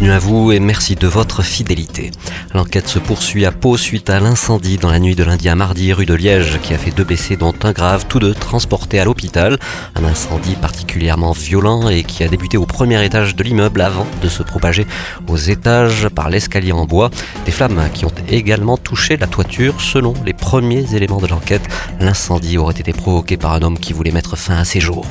Bienvenue à vous et merci de votre fidélité. L'enquête se poursuit à Pau suite à l'incendie dans la nuit de lundi à mardi rue de Liège qui a fait deux blessés dont un grave, tous deux transportés à l'hôpital. Un incendie particulièrement violent et qui a débuté au premier étage de l'immeuble avant de se propager aux étages par l'escalier en bois. Des flammes qui ont également touché la toiture. Selon les premiers éléments de l'enquête, l'incendie aurait été provoqué par un homme qui voulait mettre fin à ses jours.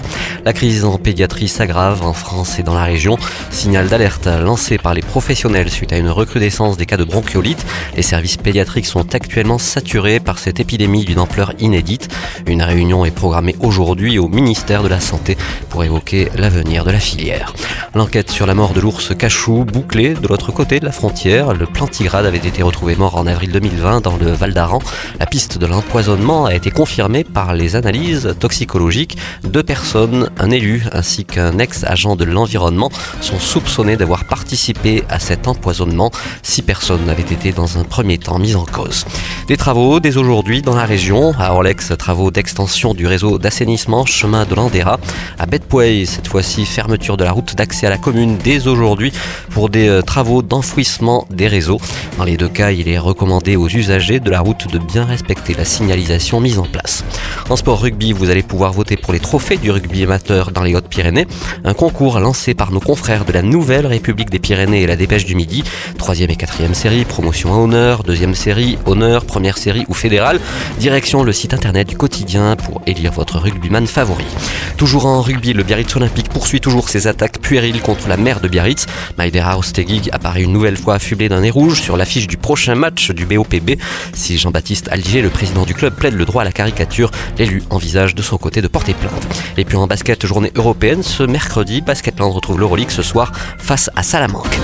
La crise en pédiatrie s'aggrave en France et dans la région. Signal d'alerte lancé par les professionnels suite à une recrudescence des cas de bronchiolite. Les services pédiatriques sont actuellement saturés par cette épidémie d'une ampleur inédite. Une réunion est programmée aujourd'hui au ministère de la Santé pour évoquer l'avenir de la filière. L'enquête sur la mort de l'ours cachou bouclée de l'autre côté de la frontière. Le plantigrade avait été retrouvé mort en avril 2020 dans le Val d'Aran. La piste de l'empoisonnement a été confirmée par les analyses toxicologiques. Deux personnes, un élu ainsi qu'un ex-agent de l'environnement, sont soupçonnés d'avoir participé à cet empoisonnement. Six personnes avaient été dans un premier temps mises en cause. Des travaux dès aujourd'hui dans la région. À Orlex, travaux d'extension du réseau d'assainissement chemin de l'Andera. À Betpoey, cette fois-ci fermeture de la route d'accès à la commune dès aujourd'hui pour des euh, travaux d'enfouissement des réseaux. Dans les deux cas, il est recommandé aux usagers de la route de bien respecter la signalisation mise en place. En sport rugby, vous allez pouvoir voter pour les trophées du rugby amateur dans les Hautes-Pyrénées. Un concours lancé par nos confrères de la Nouvelle République des Pyrénées et la Dépêche du Midi. Troisième et quatrième série, promotion à honneur. Deuxième série, honneur. Première série ou fédérale. Direction le site internet du quotidien pour élire votre rugbyman favori. Toujours en rugby, le Biarritz Olympique poursuit toujours ses attaques puériles contre la mère de Biarritz. Maïdera Ostegig apparaît une nouvelle fois affublé d'un nez rouge sur l'affiche du prochain match du BOPB. Si Jean-Baptiste Algier, le président du club, plaide le droit à la caricature, l'élu envisage de son côté de porter plainte. Et puis en basket, journée européenne, ce mercredi, Basketland retrouve l'Euroleague ce soir face à Salamanque.